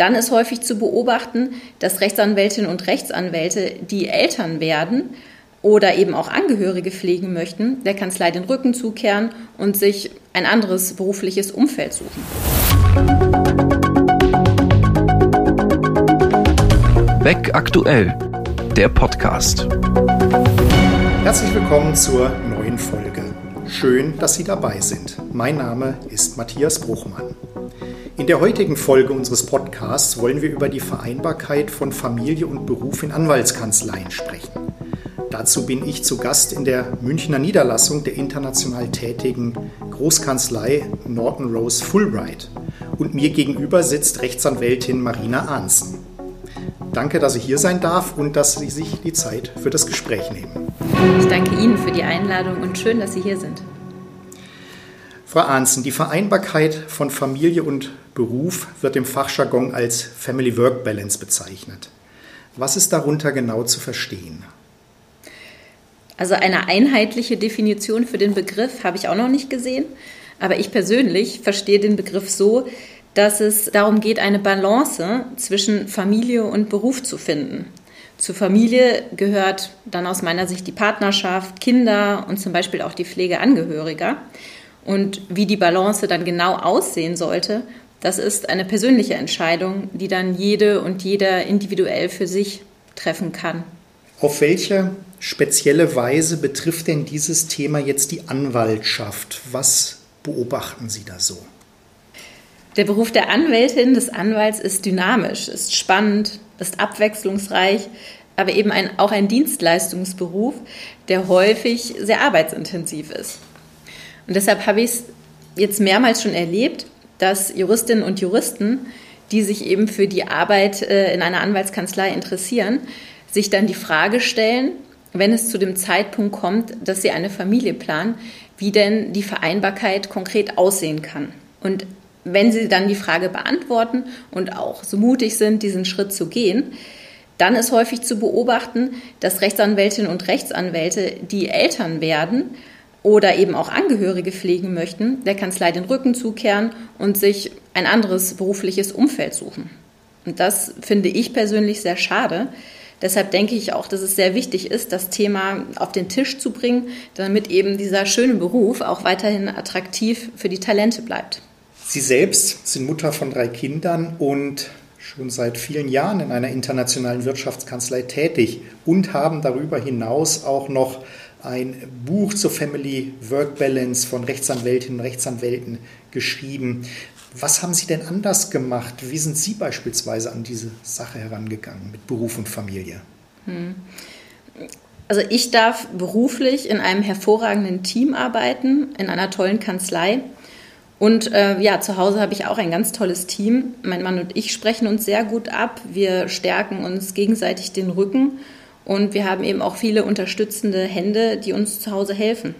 dann ist häufig zu beobachten, dass Rechtsanwältinnen und Rechtsanwälte, die Eltern werden oder eben auch Angehörige pflegen möchten, der Kanzlei den Rücken zukehren und sich ein anderes berufliches Umfeld suchen. Weg aktuell, der Podcast. Herzlich willkommen zur neuen Folge. Schön, dass Sie dabei sind. Mein Name ist Matthias Bruchmann. In der heutigen Folge unseres Podcasts wollen wir über die Vereinbarkeit von Familie und Beruf in Anwaltskanzleien sprechen. Dazu bin ich zu Gast in der Münchner Niederlassung der international tätigen Großkanzlei Norton Rose Fulbright. Und mir gegenüber sitzt Rechtsanwältin Marina Ahnsen. Danke, dass ich hier sein darf und dass Sie sich die Zeit für das Gespräch nehmen. Ich danke Ihnen für die Einladung und schön, dass Sie hier sind. Frau Ahnsen, die Vereinbarkeit von Familie und Beruf wird im Fachjargon als Family Work Balance bezeichnet. Was ist darunter genau zu verstehen? Also eine einheitliche Definition für den Begriff habe ich auch noch nicht gesehen, aber ich persönlich verstehe den Begriff so, dass es darum geht, eine Balance zwischen Familie und Beruf zu finden. Zur Familie gehört dann aus meiner Sicht die Partnerschaft, Kinder und zum Beispiel auch die Pflege Angehöriger. Und wie die Balance dann genau aussehen sollte, das ist eine persönliche Entscheidung, die dann jede und jeder individuell für sich treffen kann. Auf welche spezielle Weise betrifft denn dieses Thema jetzt die Anwaltschaft? Was beobachten Sie da so? Der Beruf der Anwältin, des Anwalts ist dynamisch, ist spannend, ist abwechslungsreich, aber eben ein, auch ein Dienstleistungsberuf, der häufig sehr arbeitsintensiv ist. Und deshalb habe ich es jetzt mehrmals schon erlebt, dass Juristinnen und Juristen, die sich eben für die Arbeit äh, in einer Anwaltskanzlei interessieren, sich dann die Frage stellen, wenn es zu dem Zeitpunkt kommt, dass sie eine Familie planen, wie denn die Vereinbarkeit konkret aussehen kann. Und wenn sie dann die Frage beantworten und auch so mutig sind, diesen Schritt zu gehen, dann ist häufig zu beobachten, dass Rechtsanwältinnen und Rechtsanwälte, die Eltern werden, oder eben auch Angehörige pflegen möchten, der Kanzlei den Rücken zukehren und sich ein anderes berufliches Umfeld suchen. Und das finde ich persönlich sehr schade. Deshalb denke ich auch, dass es sehr wichtig ist, das Thema auf den Tisch zu bringen, damit eben dieser schöne Beruf auch weiterhin attraktiv für die Talente bleibt. Sie selbst sind Mutter von drei Kindern und schon seit vielen Jahren in einer internationalen Wirtschaftskanzlei tätig und haben darüber hinaus auch noch ein Buch zur Family Work Balance von Rechtsanwältinnen und Rechtsanwälten geschrieben. Was haben Sie denn anders gemacht? Wie sind Sie beispielsweise an diese Sache herangegangen mit Beruf und Familie? Hm. Also ich darf beruflich in einem hervorragenden Team arbeiten, in einer tollen Kanzlei. Und äh, ja, zu Hause habe ich auch ein ganz tolles Team. Mein Mann und ich sprechen uns sehr gut ab. Wir stärken uns gegenseitig den Rücken und wir haben eben auch viele unterstützende Hände, die uns zu Hause helfen.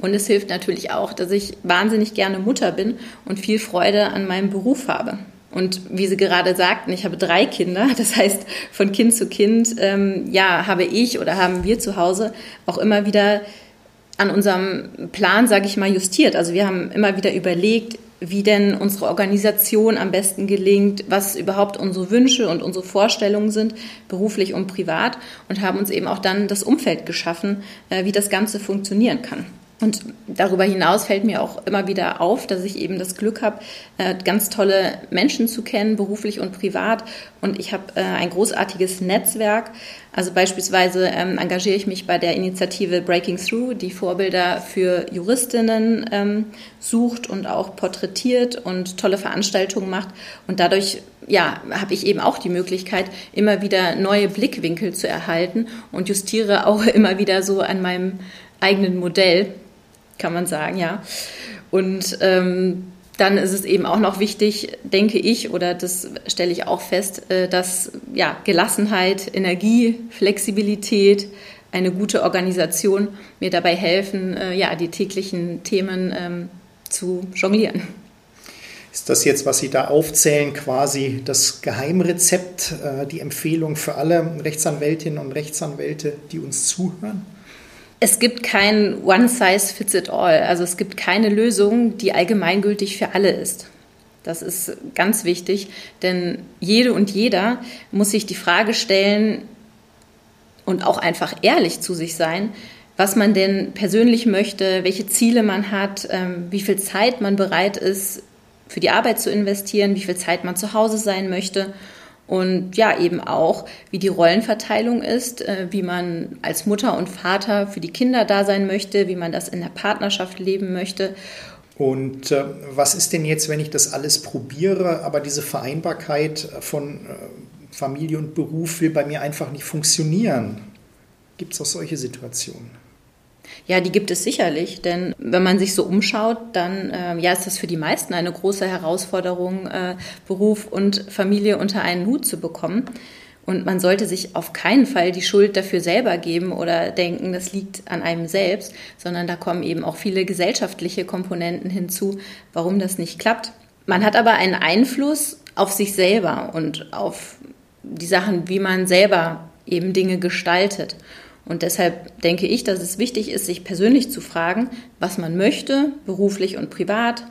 Und es hilft natürlich auch, dass ich wahnsinnig gerne Mutter bin und viel Freude an meinem Beruf habe. Und wie Sie gerade sagten, ich habe drei Kinder. Das heißt, von Kind zu Kind, ähm, ja, habe ich oder haben wir zu Hause auch immer wieder an unserem Plan, sage ich mal, justiert. Also wir haben immer wieder überlegt, wie denn unsere Organisation am besten gelingt, was überhaupt unsere Wünsche und unsere Vorstellungen sind, beruflich und privat, und haben uns eben auch dann das Umfeld geschaffen, äh, wie das Ganze funktionieren kann. Und darüber hinaus fällt mir auch immer wieder auf, dass ich eben das Glück habe, äh, ganz tolle Menschen zu kennen, beruflich und privat. Und ich habe äh, ein großartiges Netzwerk. Also beispielsweise ähm, engagiere ich mich bei der Initiative Breaking Through, die Vorbilder für Juristinnen ähm, sucht und auch porträtiert und tolle Veranstaltungen macht. Und dadurch ja, habe ich eben auch die Möglichkeit, immer wieder neue Blickwinkel zu erhalten und justiere auch immer wieder so an meinem eigenen Modell kann man sagen, ja. Und ähm, dann ist es eben auch noch wichtig, denke ich, oder das stelle ich auch fest, äh, dass ja, Gelassenheit, Energie, Flexibilität, eine gute Organisation mir dabei helfen, äh, ja, die täglichen Themen ähm, zu jonglieren. Ist das jetzt, was Sie da aufzählen, quasi das Geheimrezept, äh, die Empfehlung für alle Rechtsanwältinnen und Rechtsanwälte, die uns zuhören? Es gibt kein One Size Fits It All. Also es gibt keine Lösung, die allgemeingültig für alle ist. Das ist ganz wichtig, denn jede und jeder muss sich die Frage stellen und auch einfach ehrlich zu sich sein, was man denn persönlich möchte, welche Ziele man hat, ähm, wie viel Zeit man bereit ist, für die Arbeit zu investieren, wie viel Zeit man zu Hause sein möchte und ja, eben auch, wie die Rollenverteilung ist, äh, wie man als Mutter und Vater für die Kinder da sein möchte, wie man das in der Partnerschaft leben möchte. Und äh, was ist denn jetzt, wenn ich das alles probiere, aber diese Vereinbarkeit von äh, Familie und Beruf will bei mir einfach nicht funktionieren? Gibt es auch solche Situationen? Ja, die gibt es sicherlich, denn wenn man sich so umschaut, dann äh, ja, ist das für die meisten eine große Herausforderung, äh, Beruf und Familie unter einen Hut zu bekommen. Und man sollte sich auf keinen Fall die Schuld dafür selber geben oder denken, das liegt an einem selbst, sondern da kommen eben auch viele gesellschaftliche Komponenten hinzu, warum das nicht klappt. Man hat aber einen Einfluss auf sich selber und auf die Sachen, wie man selber eben Dinge gestaltet. Und deshalb denke ich, dass es wichtig ist, sich persönlich zu fragen, was man möchte, beruflich und privat,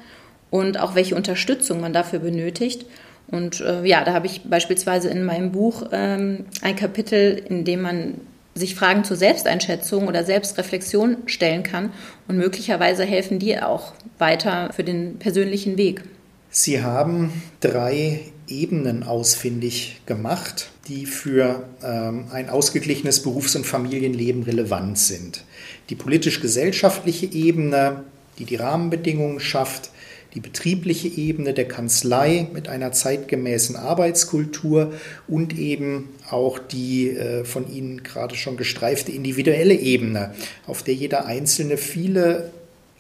und auch welche Unterstützung man dafür benötigt. Und äh, ja, da habe ich beispielsweise in meinem Buch ähm, ein Kapitel, in dem man sich Fragen zur Selbsteinschätzung oder Selbstreflexion stellen kann. Und möglicherweise helfen die auch weiter für den persönlichen Weg. Sie haben drei Ebenen ausfindig gemacht, die für ähm, ein ausgeglichenes Berufs- und Familienleben relevant sind. Die politisch-gesellschaftliche Ebene, die die Rahmenbedingungen schafft, die betriebliche Ebene der Kanzlei mit einer zeitgemäßen Arbeitskultur und eben auch die äh, von Ihnen gerade schon gestreifte individuelle Ebene, auf der jeder Einzelne viele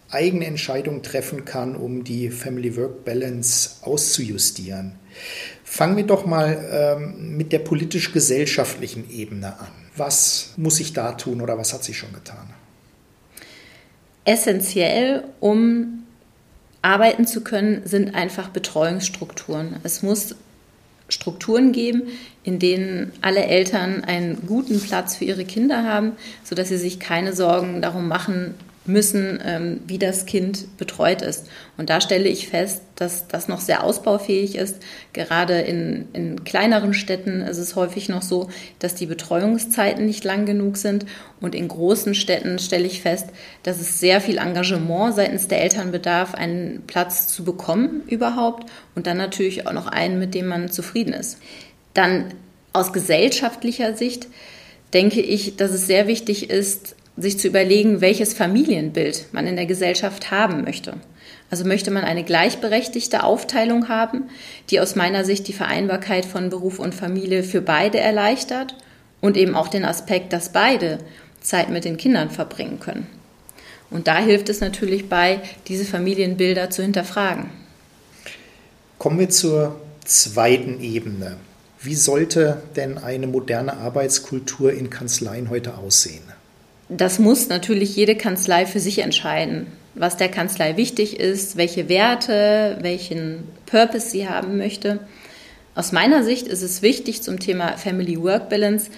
eigene Entscheidungen treffen kann, um die Family-Work-Balance auszujustieren. Fangen wir doch mal ähm, mit der politisch-gesellschaftlichen Ebene an. Was muss ich da tun oder was hat sich schon getan? Essentiell, um arbeiten zu können, sind einfach Betreuungsstrukturen. Es muss Strukturen geben, in denen alle Eltern einen guten Platz für ihre Kinder haben, sodass sie sich keine Sorgen darum machen müssen, ähm, wie das Kind betreut ist. Und da stelle ich fest, dass das noch sehr ausbaufähig ist. Gerade in, in kleineren Städten ist es häufig noch so, dass die Betreuungszeiten nicht lang genug sind. Und in großen Städten stelle ich fest, dass es sehr viel Engagement seitens der Eltern bedarf, einen Platz zu bekommen überhaupt und dann natürlich auch noch einen, mit dem man zufrieden ist. Dann aus gesellschaftlicher Sicht denke ich, dass es sehr wichtig ist, sich zu überlegen, welches Familienbild man in der Gesellschaft haben möchte. Also möchte man eine gleichberechtigte Aufteilung haben, die aus meiner Sicht die Vereinbarkeit von Beruf und Familie für beide erleichtert und eben auch den Aspekt, dass beide Zeit mit den Kindern verbringen können. Und da hilft es natürlich bei, diese Familienbilder zu hinterfragen. Kommen wir zur zweiten Ebene. Wie sollte denn eine moderne Arbeitskultur in Kanzleien heute aussehen? Das muss natürlich jede Kanzlei für sich entscheiden, was der Kanzlei wichtig ist, welche Werte, welchen Purpose sie haben möchte. Aus meiner Sicht ist es wichtig zum Thema Family Work Balance,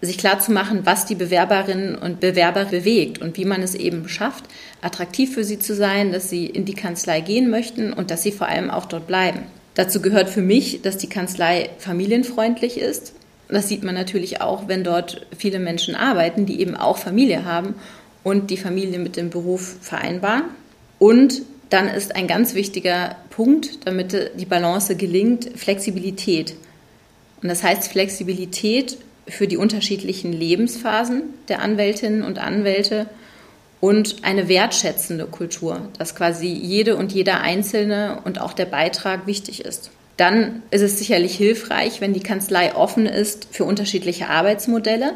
sich klarzumachen, was die Bewerberinnen und Bewerber bewegt und wie man es eben schafft, attraktiv für sie zu sein, dass sie in die Kanzlei gehen möchten und dass sie vor allem auch dort bleiben. Dazu gehört für mich, dass die Kanzlei familienfreundlich ist, das sieht man natürlich auch, wenn dort viele Menschen arbeiten, die eben auch Familie haben und die Familie mit dem Beruf vereinbaren. Und dann ist ein ganz wichtiger Punkt, damit die Balance gelingt, Flexibilität. Und das heißt Flexibilität für die unterschiedlichen Lebensphasen der Anwältinnen und Anwälte und eine wertschätzende Kultur, dass quasi jede und jeder Einzelne und auch der Beitrag wichtig ist dann ist es sicherlich hilfreich, wenn die Kanzlei offen ist für unterschiedliche Arbeitsmodelle.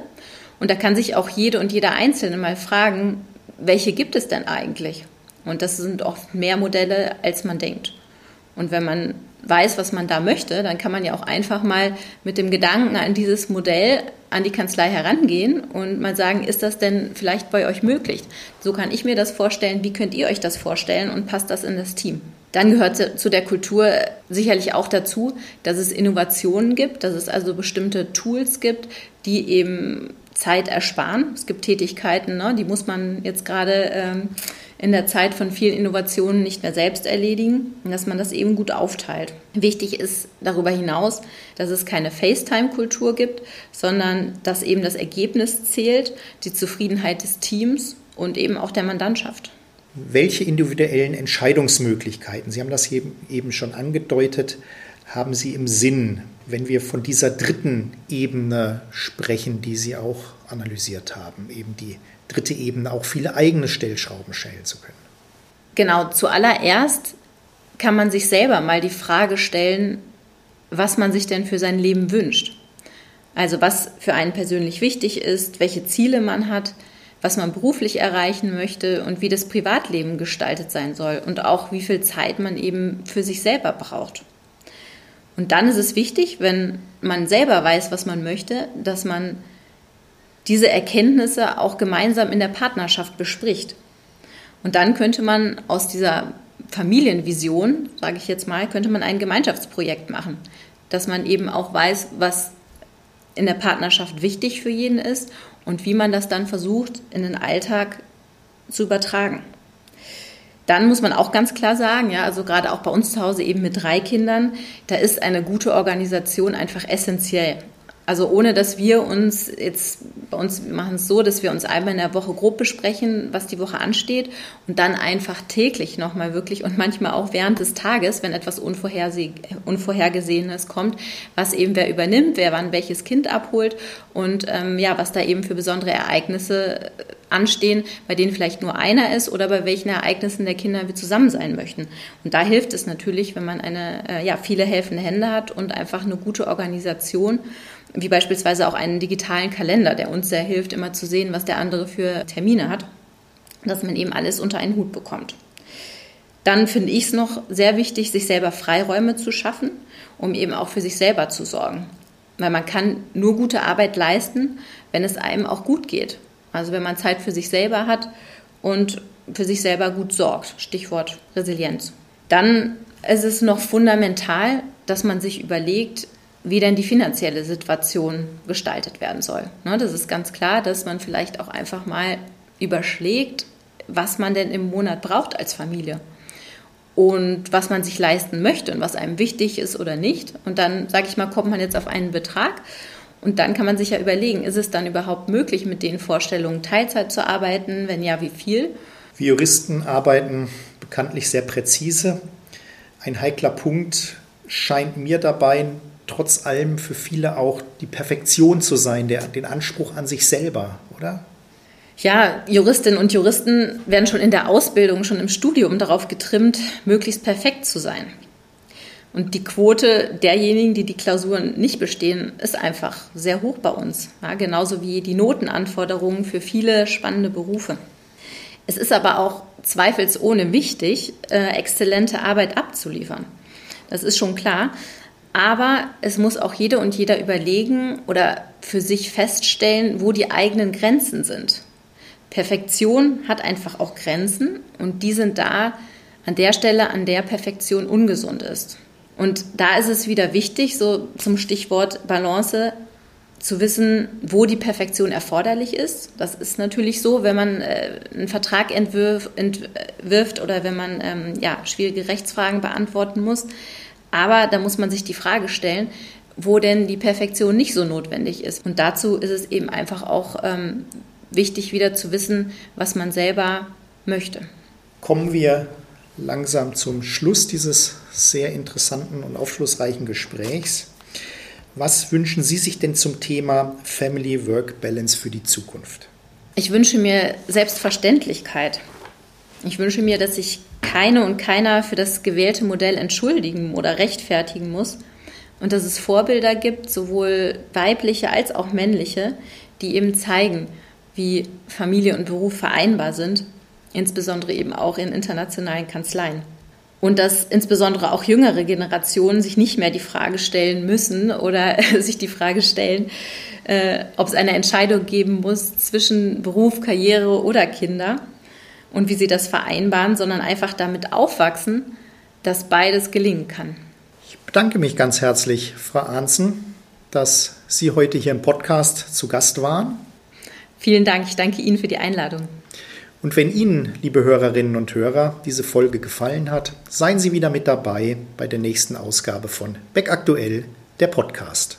Und da kann sich auch jede und jeder Einzelne mal fragen, welche gibt es denn eigentlich? Und das sind oft mehr Modelle, als man denkt. Und wenn man weiß, was man da möchte, dann kann man ja auch einfach mal mit dem Gedanken an dieses Modell an die Kanzlei herangehen und mal sagen, ist das denn vielleicht bei euch möglich? So kann ich mir das vorstellen, wie könnt ihr euch das vorstellen und passt das in das Team? Dann gehört zu der Kultur sicherlich auch dazu, dass es Innovationen gibt, dass es also bestimmte Tools gibt, die eben Zeit ersparen. Es gibt Tätigkeiten, ne, die muss man jetzt gerade ähm, in der Zeit von vielen Innovationen nicht mehr selbst erledigen dass man das eben gut aufteilt. Wichtig ist darüber hinaus, dass es keine FaceTime-Kultur gibt, sondern dass eben das Ergebnis zählt, die Zufriedenheit des Teams und eben auch der Mandantschaft. Welche individuellen Entscheidungsmöglichkeiten, Sie haben das eben schon angedeutet, haben Sie im Sinn, wenn wir von dieser dritten Ebene sprechen, die Sie auch analysiert haben, eben die dritte Ebene, auch viele eigene Stellschrauben stellen zu können? Genau, zuallererst kann man sich selber mal die Frage stellen, was man sich denn für sein Leben wünscht. Also was für einen persönlich wichtig ist, welche Ziele man hat, was man beruflich erreichen möchte und wie das Privatleben gestaltet sein soll und auch wie viel Zeit man eben für sich selber braucht. Und dann ist es wichtig, wenn man selber weiß, was man möchte, dass man diese Erkenntnisse auch gemeinsam in der Partnerschaft bespricht. Und dann könnte man aus dieser Familienvision, sage ich jetzt mal, könnte man ein Gemeinschaftsprojekt machen, dass man eben auch weiß, was in der Partnerschaft wichtig für jeden ist und wie man das dann versucht, in den Alltag zu übertragen. Dann muss man auch ganz klar sagen, ja, also gerade auch bei uns zu Hause eben mit drei Kindern, da ist eine gute Organisation einfach essentiell. Also ohne dass wir uns jetzt, bei uns wir machen es so, dass wir uns einmal in der Woche grob besprechen, was die Woche ansteht und dann einfach täglich nochmal wirklich und manchmal auch während des Tages, wenn etwas Unvorhergesehenes kommt, was eben wer übernimmt, wer wann welches Kind abholt und ähm, ja, was da eben für besondere Ereignisse anstehen, bei denen vielleicht nur einer ist oder bei welchen Ereignissen der Kinder wir zusammen sein möchten. Und da hilft es natürlich, wenn man eine, äh, ja, viele helfende Hände hat und einfach eine gute Organisation, wie beispielsweise auch einen digitalen Kalender, der uns sehr hilft, immer zu sehen, was der andere für Termine hat, dass man eben alles unter einen Hut bekommt. Dann finde ich es noch sehr wichtig, sich selber Freiräume zu schaffen, um eben auch für sich selber zu sorgen. Weil man kann nur gute Arbeit leisten, wenn es einem auch gut geht. Also wenn man Zeit für sich selber hat und für sich selber gut sorgt. Stichwort Resilienz. Dann ist es noch fundamental, dass man sich überlegt, wie denn die finanzielle Situation gestaltet werden soll. Ne, das ist ganz klar, dass man vielleicht auch einfach mal überschlägt, was man denn im Monat braucht als Familie und was man sich leisten möchte und was einem wichtig ist oder nicht. Und dann, sage ich mal, kommt man jetzt auf einen Betrag und dann kann man sich ja überlegen, ist es dann überhaupt möglich, mit den Vorstellungen Teilzeit zu arbeiten? Wenn ja, wie viel? Wir Juristen arbeiten bekanntlich sehr präzise. Ein heikler Punkt scheint mir dabei trotz allem für viele auch die Perfektion zu sein, der, den Anspruch an sich selber, oder? Ja, Juristinnen und Juristen werden schon in der Ausbildung, schon im Studium darauf getrimmt, möglichst perfekt zu sein. Und die Quote derjenigen, die die Klausuren nicht bestehen, ist einfach sehr hoch bei uns. Ja, genauso wie die Notenanforderungen für viele spannende Berufe. Es ist aber auch zweifelsohne wichtig, äh, exzellente Arbeit abzuliefern. Das ist schon klar. Aber es muss auch jede und jeder überlegen oder für sich feststellen, wo die eigenen Grenzen sind. Perfektion hat einfach auch Grenzen und die sind da an der Stelle, an der Perfektion ungesund ist. Und da ist es wieder wichtig, so zum Stichwort Balance, zu wissen, wo die Perfektion erforderlich ist. Das ist natürlich so, wenn man äh, einen Vertrag entwirf, entwirft oder wenn man ähm, ja, schwierige Rechtsfragen beantworten muss. Aber da muss man sich die Frage stellen, wo denn die Perfektion nicht so notwendig ist. Und dazu ist es eben einfach auch ähm, wichtig, wieder zu wissen, was man selber möchte. Kommen wir langsam zum Schluss dieses sehr interessanten und aufschlussreichen Gesprächs. Was wünschen Sie sich denn zum Thema Family-Work-Balance für die Zukunft? Ich wünsche mir Selbstverständlichkeit. Ich wünsche mir, dass sich keine und keiner für das gewählte Modell entschuldigen oder rechtfertigen muss und dass es Vorbilder gibt, sowohl weibliche als auch männliche, die eben zeigen, wie Familie und Beruf vereinbar sind insbesondere eben auch in internationalen Kanzleien. Und dass insbesondere auch jüngere Generationen sich nicht mehr die Frage stellen müssen oder sich die Frage stellen, äh, ob es eine Entscheidung geben muss zwischen Beruf, Karriere oder Kinder und wie sie das vereinbaren, sondern einfach damit aufwachsen, dass beides gelingen kann. Ich bedanke mich ganz herzlich, Frau Arnzen, dass Sie heute hier im Podcast zu Gast waren. Vielen Dank. Ich danke Ihnen für die Einladung. Und wenn Ihnen, liebe Hörerinnen und Hörer, diese Folge gefallen hat, seien Sie wieder mit dabei bei der nächsten Ausgabe von Beck Aktuell, der Podcast.